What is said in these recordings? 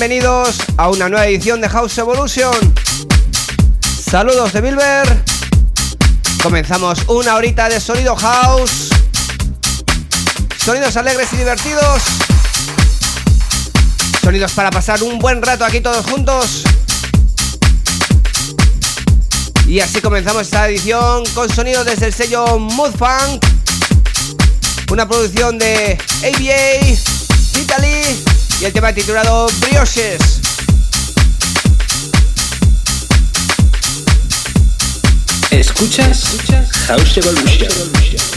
bienvenidos a una nueva edición de House Evolution. Saludos de Bilber. Comenzamos una horita de sonido house. Sonidos alegres y divertidos. Sonidos para pasar un buen rato aquí todos juntos. Y así comenzamos esta edición con sonido desde el sello Mood Funk. Una producción de ABA, Italy y el tema titulado Brioches. Escuchas House Evolution. con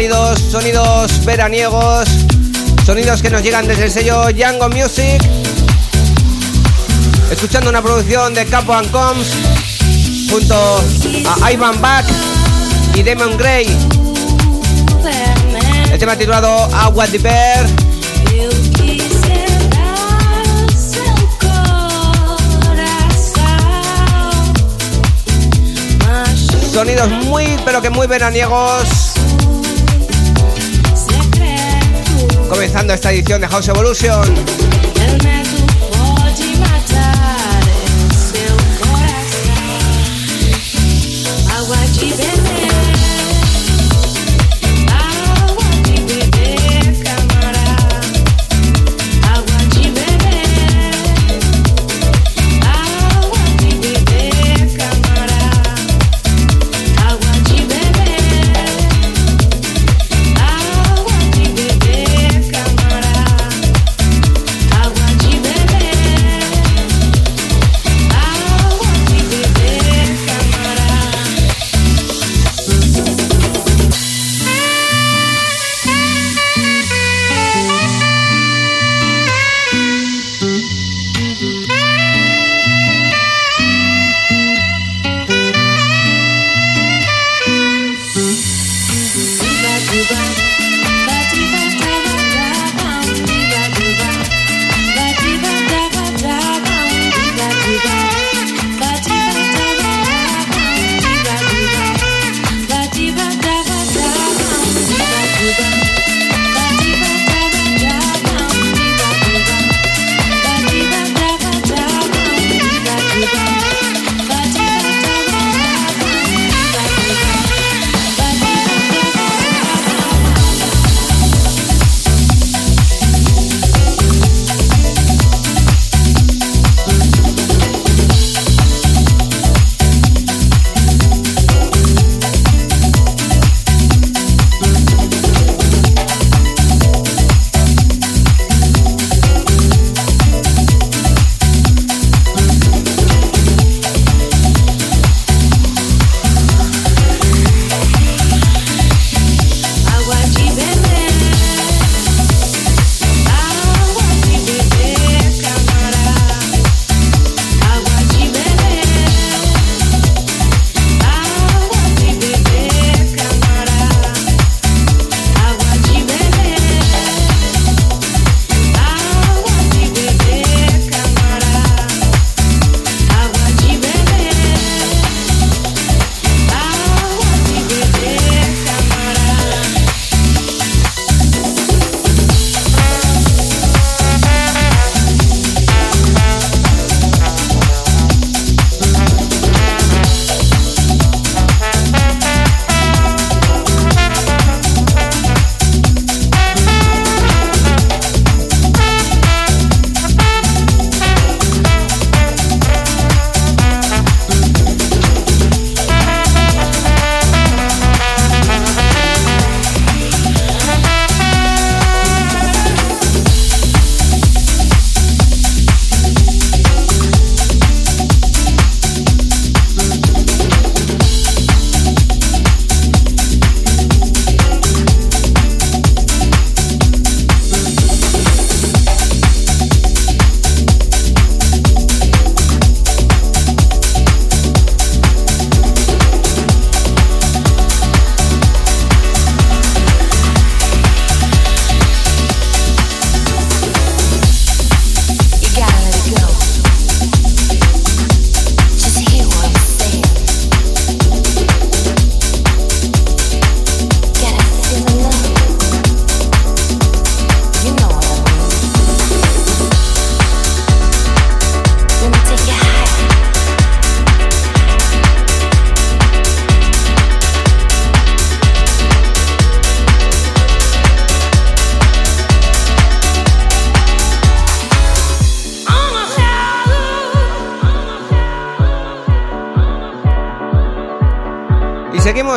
cálidos, sonidos veraniegos, sonidos que nos llegan desde el sello Django Music. Escuchando una producción de Capo and Combs junto a Ivan Back y Demon Gray. El tema titulado Agua de Bear. Sonidos muy, pero que muy veraniegos. Comenzando esta edición de House Evolution.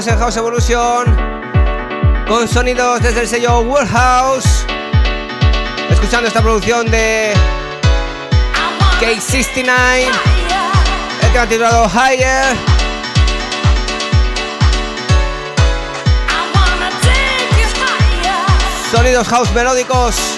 En House Evolution con sonidos desde el sello World House. Escuchando esta producción de K69, el ha titulado Higher. Sonidos house melódicos.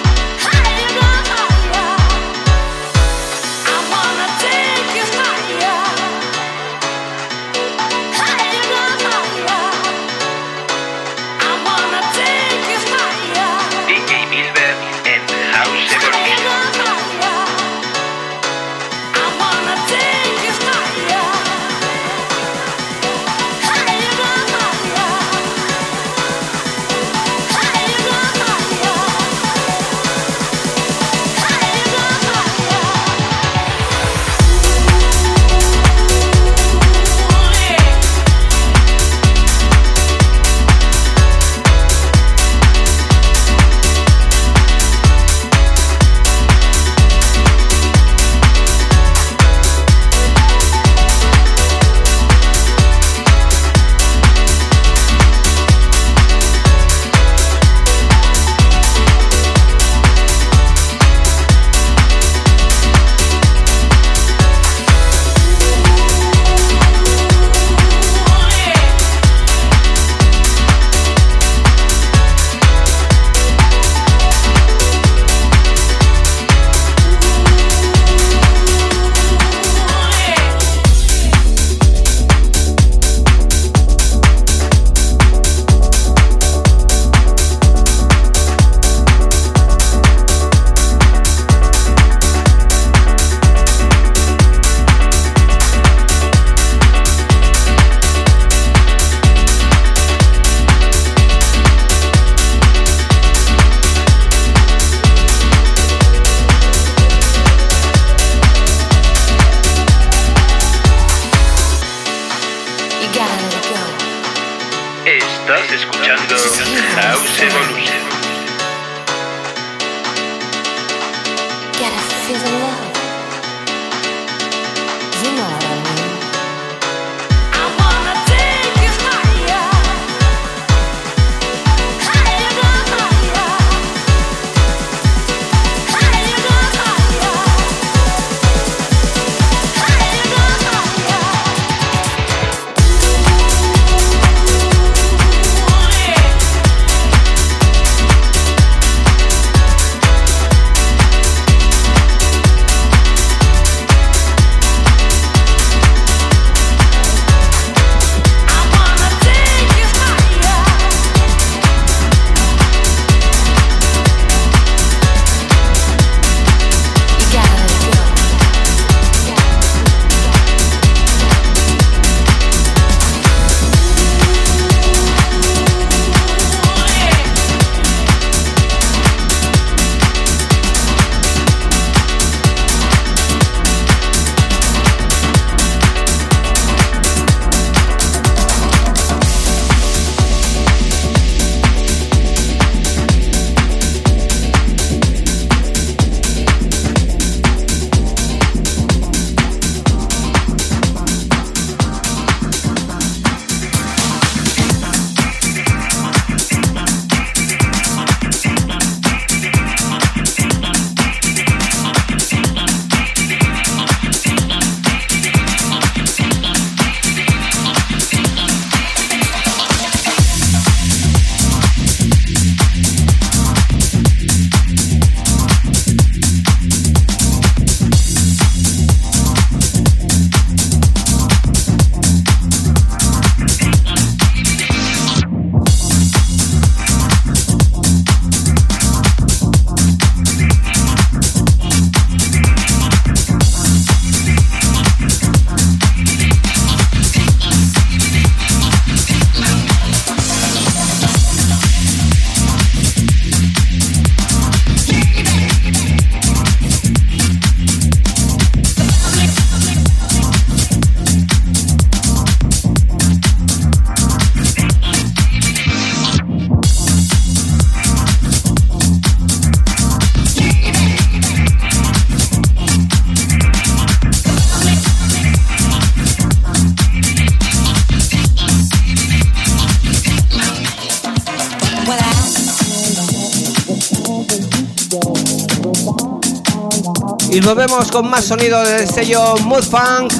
y volvemos con más sonido del sello Mood Funk.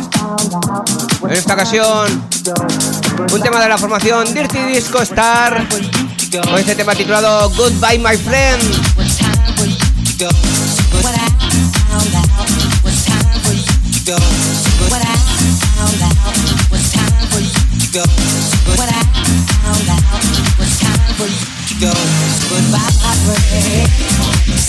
En esta ocasión, un tema de la formación Dirty Disco Star con este tema titulado Goodbye My Friend.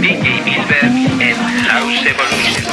DJ Bisberg and House Evolution.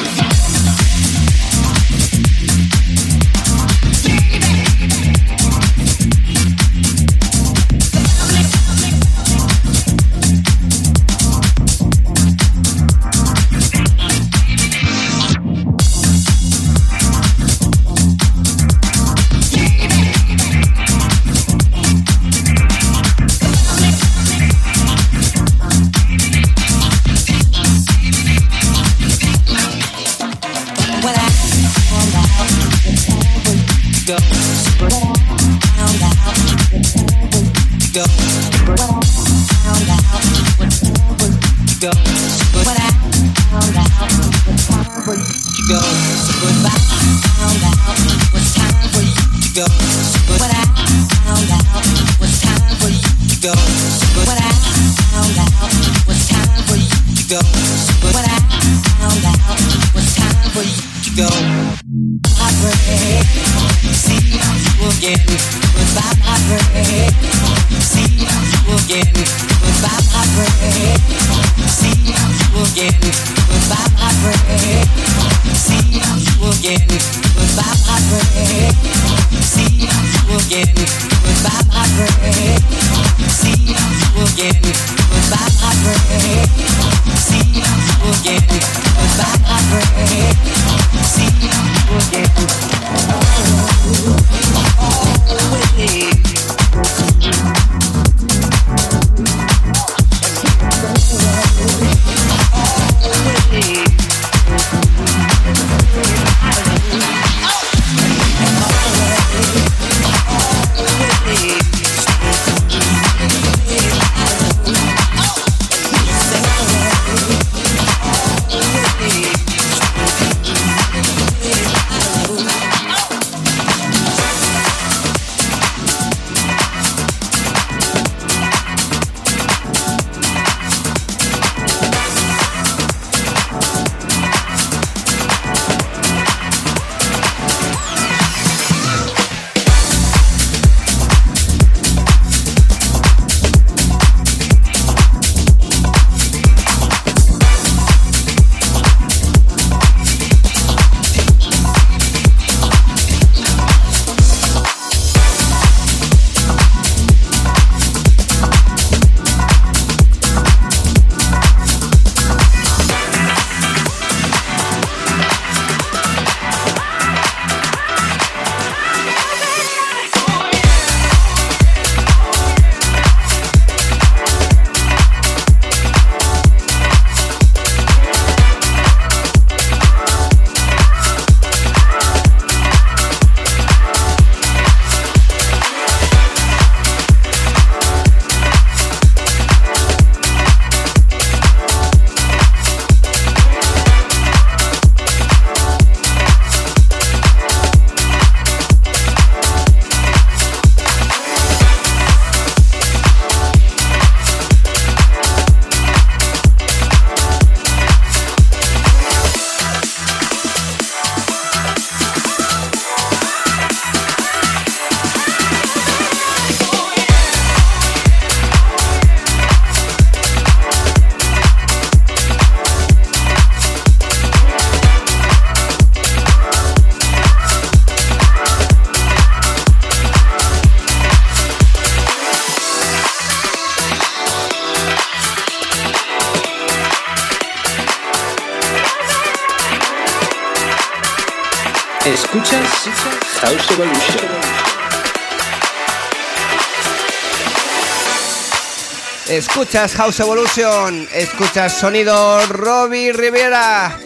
Escuchas House Evolution, escuchas sonido Robbie Rivera.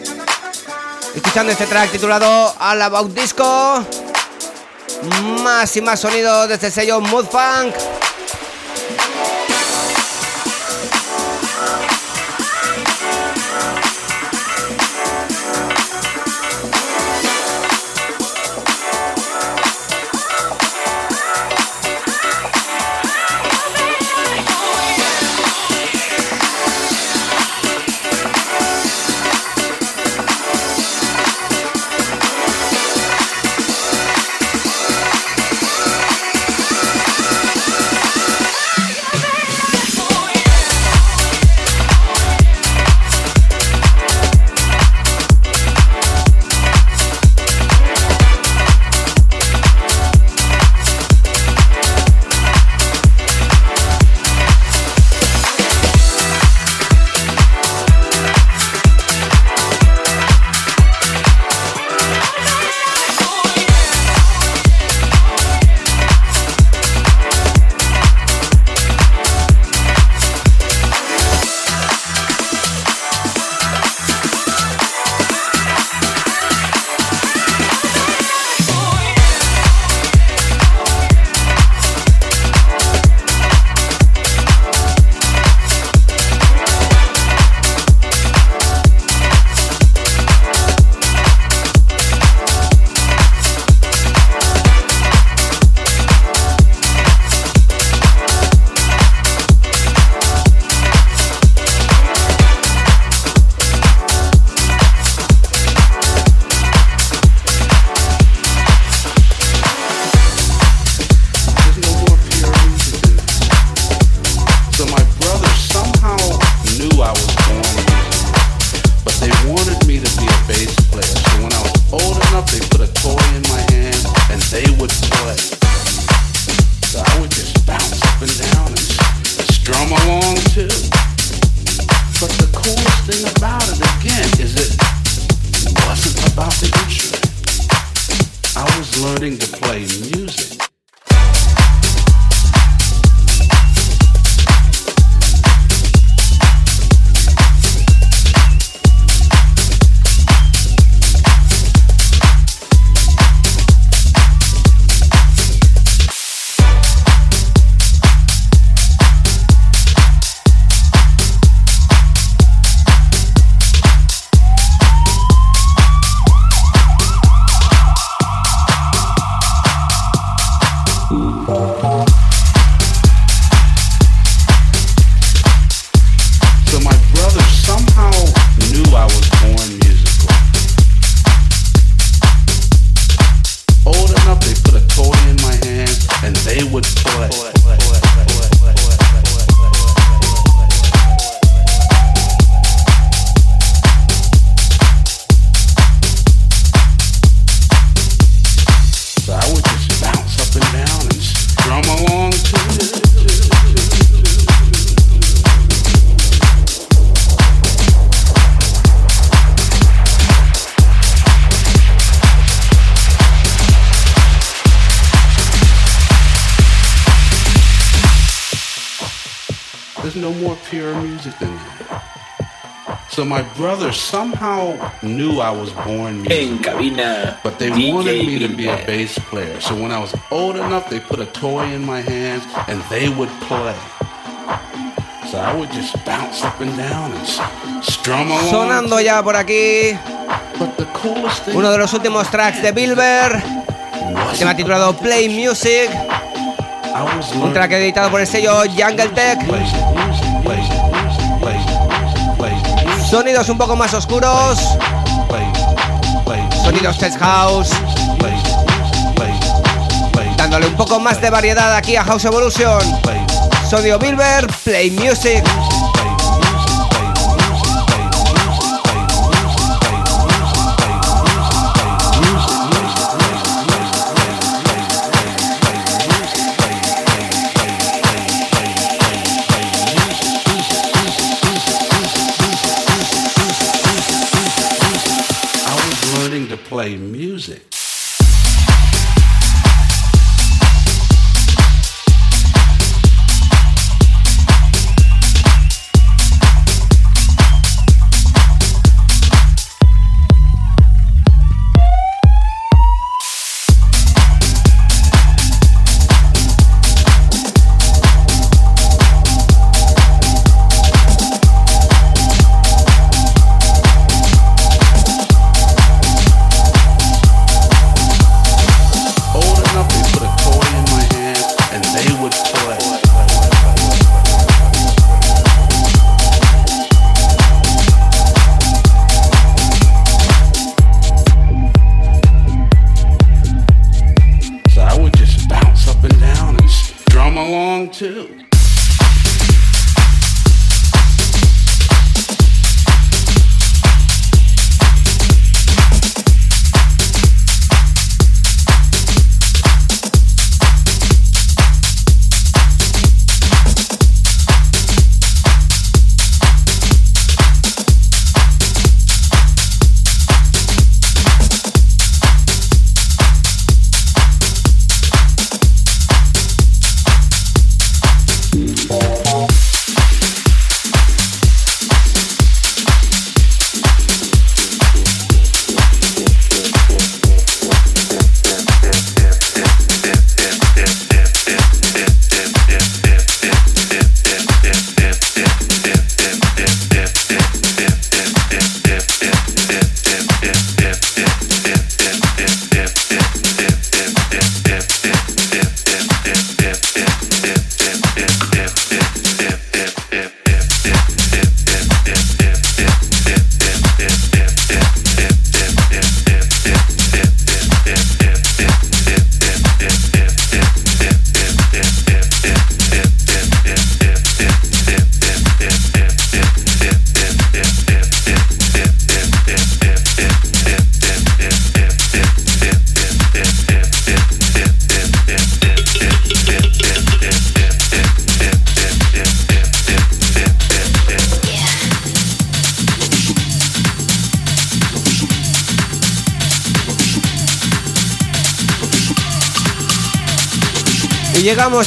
Escuchando este track titulado All About Disco. Más y más sonido desde el sello Mood Funk. Somehow knew I was born musical. But they DJ wanted me to be a bass player. So when I was old enough, they put a toy in my hands and they would play. So I would just bounce up and down and strum along. Sonando ya por aquí But the coolest thing uno de los últimos tracks de Bilber. was Tema titulado Play Music. Un track editado por el sello Jungle Tech. Sonidos un poco más oscuros. Sonidos Test House. Dándole un poco más de variedad aquí a House Evolution. Sonido Bilber, play music.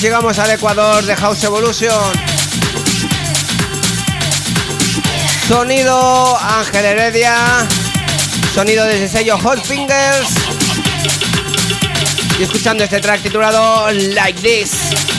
Llegamos, al Ecuador de House Evolution. Sonido Ángel Heredia. Sonido desde sello Hot Fingers. Y escuchando este track titulado Like This.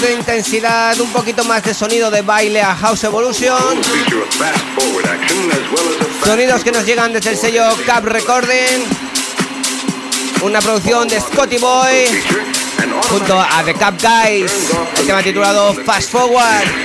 De intensidad, un poquito más de sonido de baile a House Evolution. Sonidos que nos llegan desde el sello Cap Recording. Una producción de Scotty Boy junto a The Cap Guys. El tema titulado Fast Forward.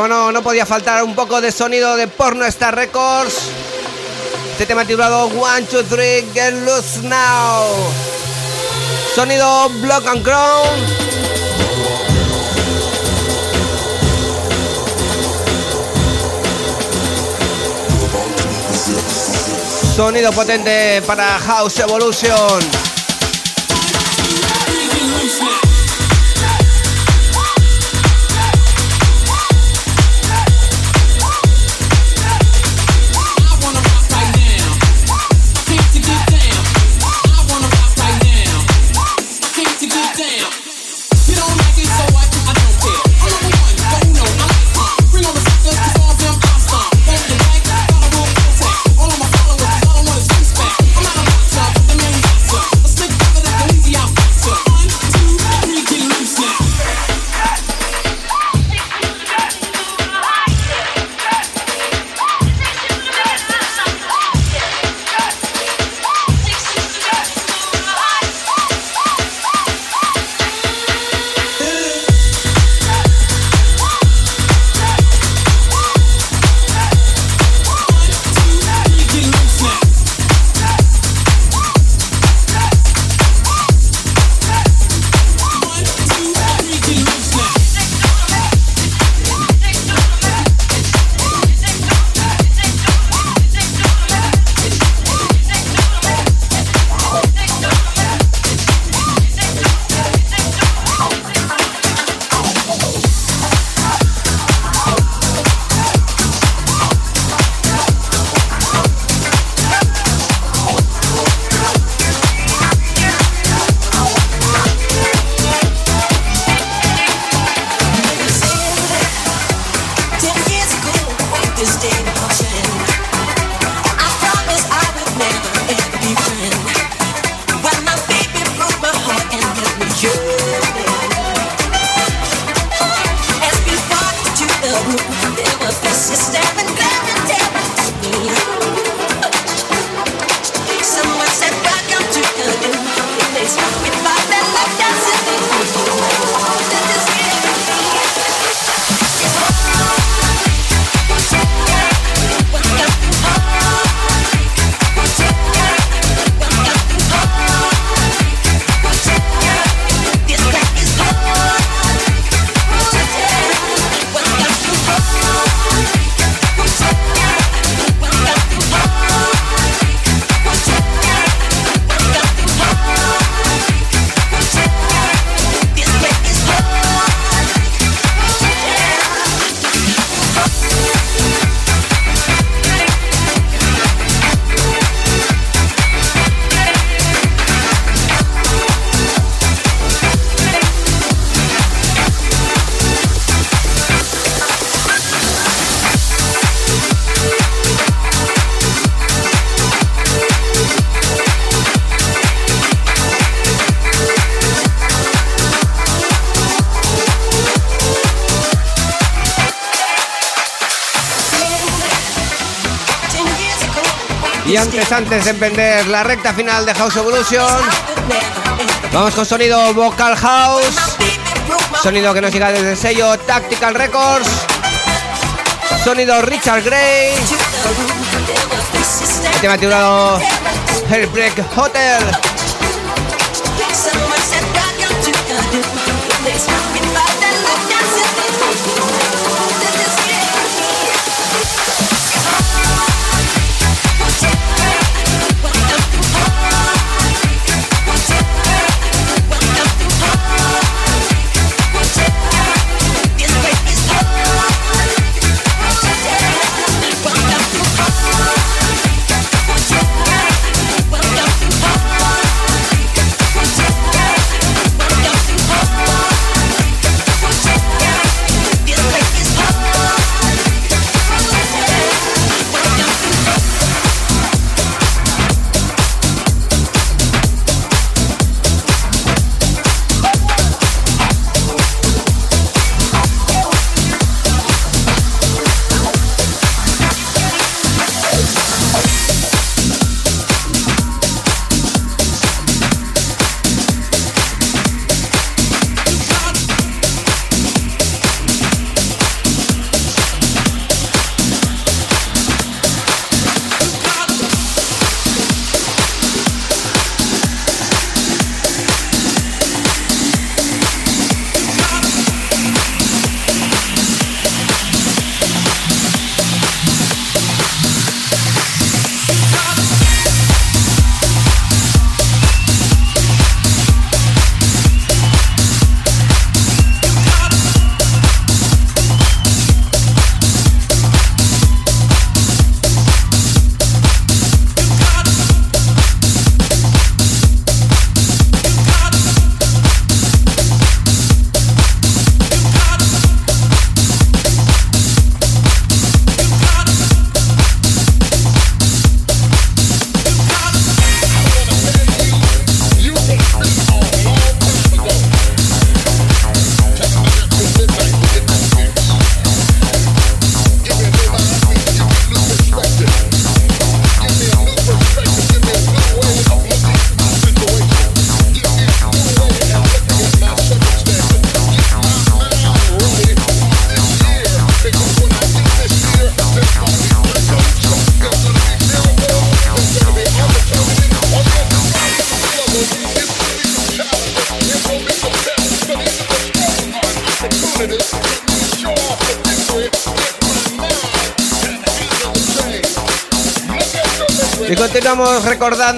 Como no, podía faltar un poco de sonido de Porno Star Records. Este tema titulado One, Two, Three, Get Loose Now. Sonido Block and Crown. Sonido potente para House Evolution. Antes, de emprender la recta final de House Evolution, vamos con sonido Vocal House, sonido que nos llega desde el sello Tactical Records, sonido Richard Gray, el tema titulado Hellbreak Hotel.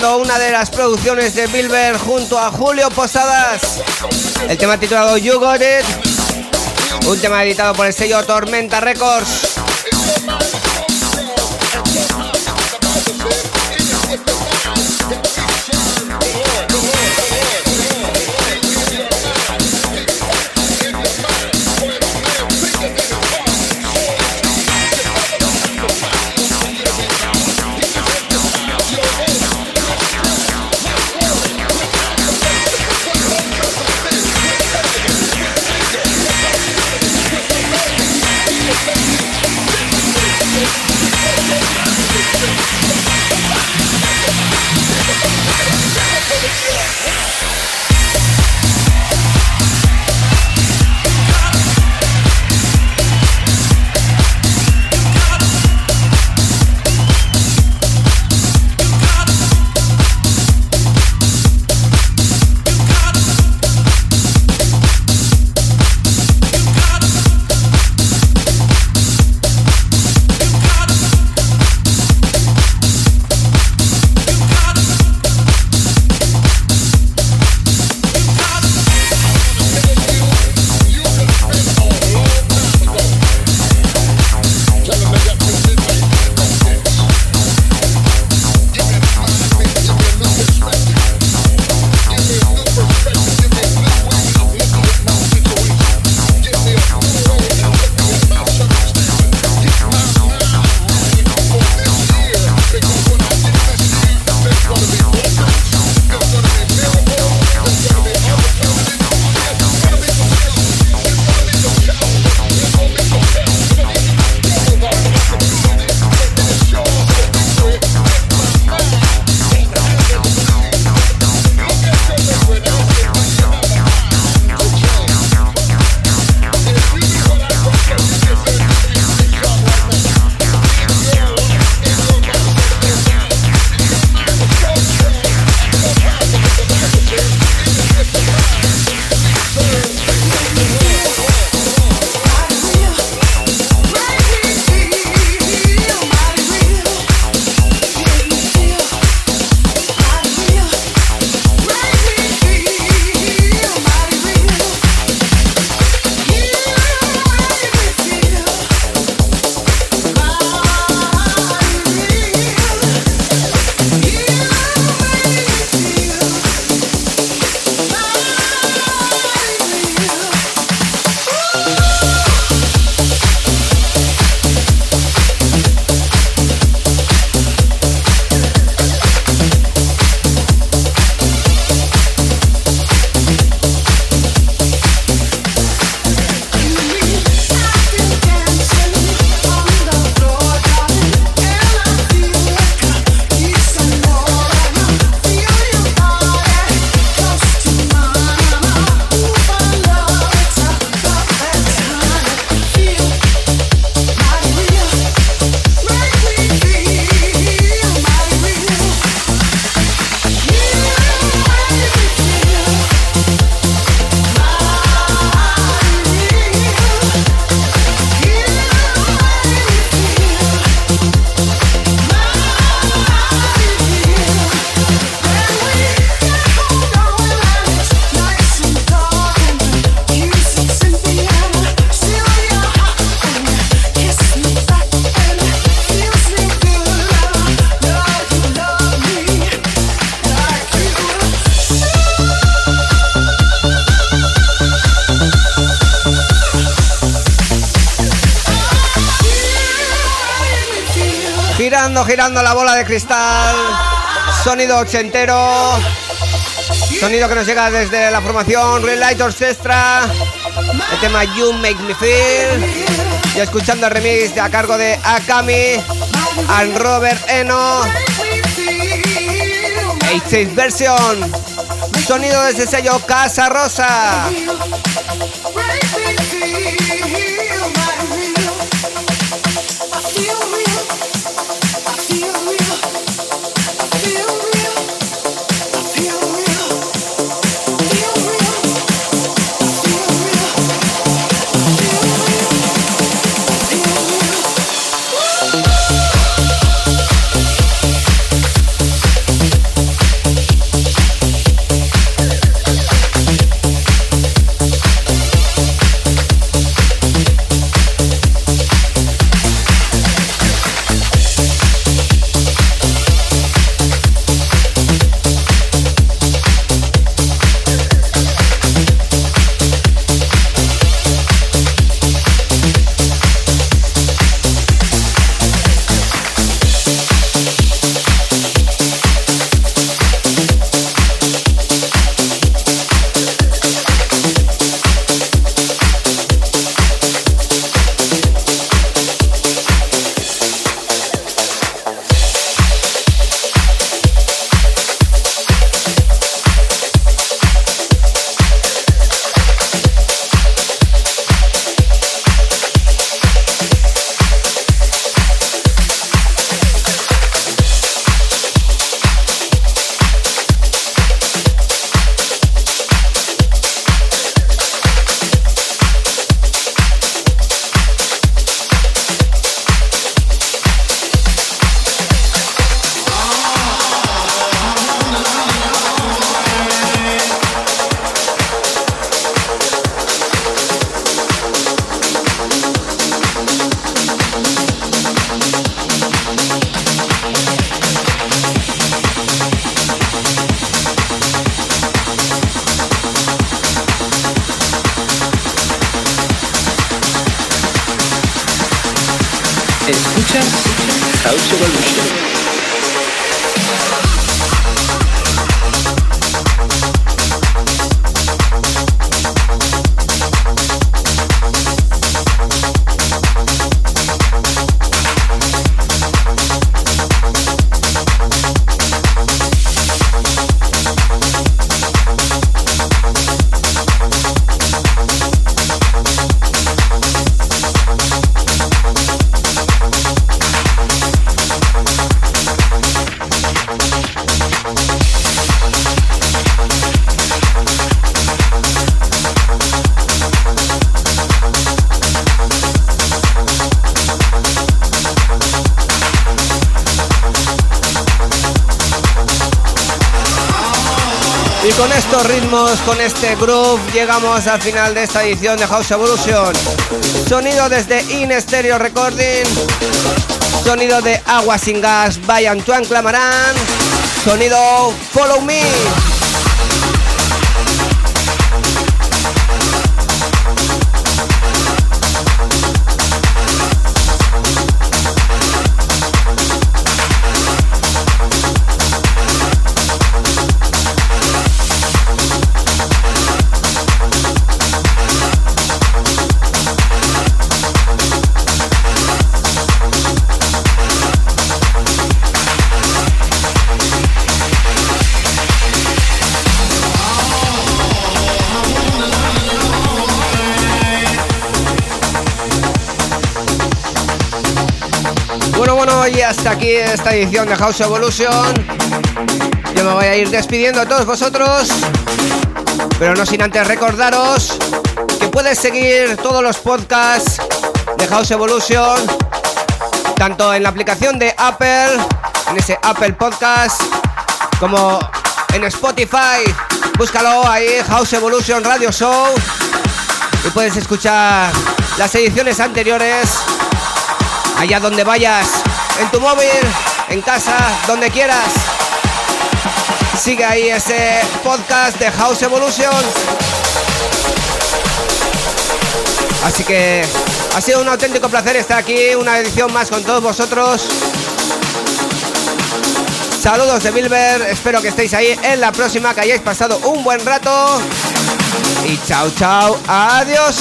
Una de las producciones de Bilber junto a Julio Posadas. El tema titulado You Got It. Un tema editado por el sello Tormenta Records. Cristal. Sonido ochentero. Sonido que nos llega desde la formación Real Light Orchestra. El tema You Make Me Feel. Y escuchando el remix a cargo de Akami, and Robert Eno. 86 version. Sonido de sello Casa Rosa. Este groove, llegamos al final de esta edición de House Evolution. Sonido desde In Stereo Recording. Sonido de Agua sin Gas by Antoine Clamaran. Sonido Follow Me. Y hasta aquí esta edición de House Evolution. Yo me voy a ir despidiendo a todos vosotros, pero no sin antes recordaros que puedes seguir todos los podcasts de House Evolution, tanto en la aplicación de Apple, en ese Apple Podcast, como en Spotify. Búscalo ahí, House Evolution Radio Show, y puedes escuchar las ediciones anteriores allá donde vayas en tu móvil, en casa, donde quieras. Sigue ahí ese podcast de House Evolution. Así que ha sido un auténtico placer estar aquí, una edición más con todos vosotros. Saludos de Bilber, espero que estéis ahí en la próxima, que hayáis pasado un buen rato. Y chao, chao, adiós.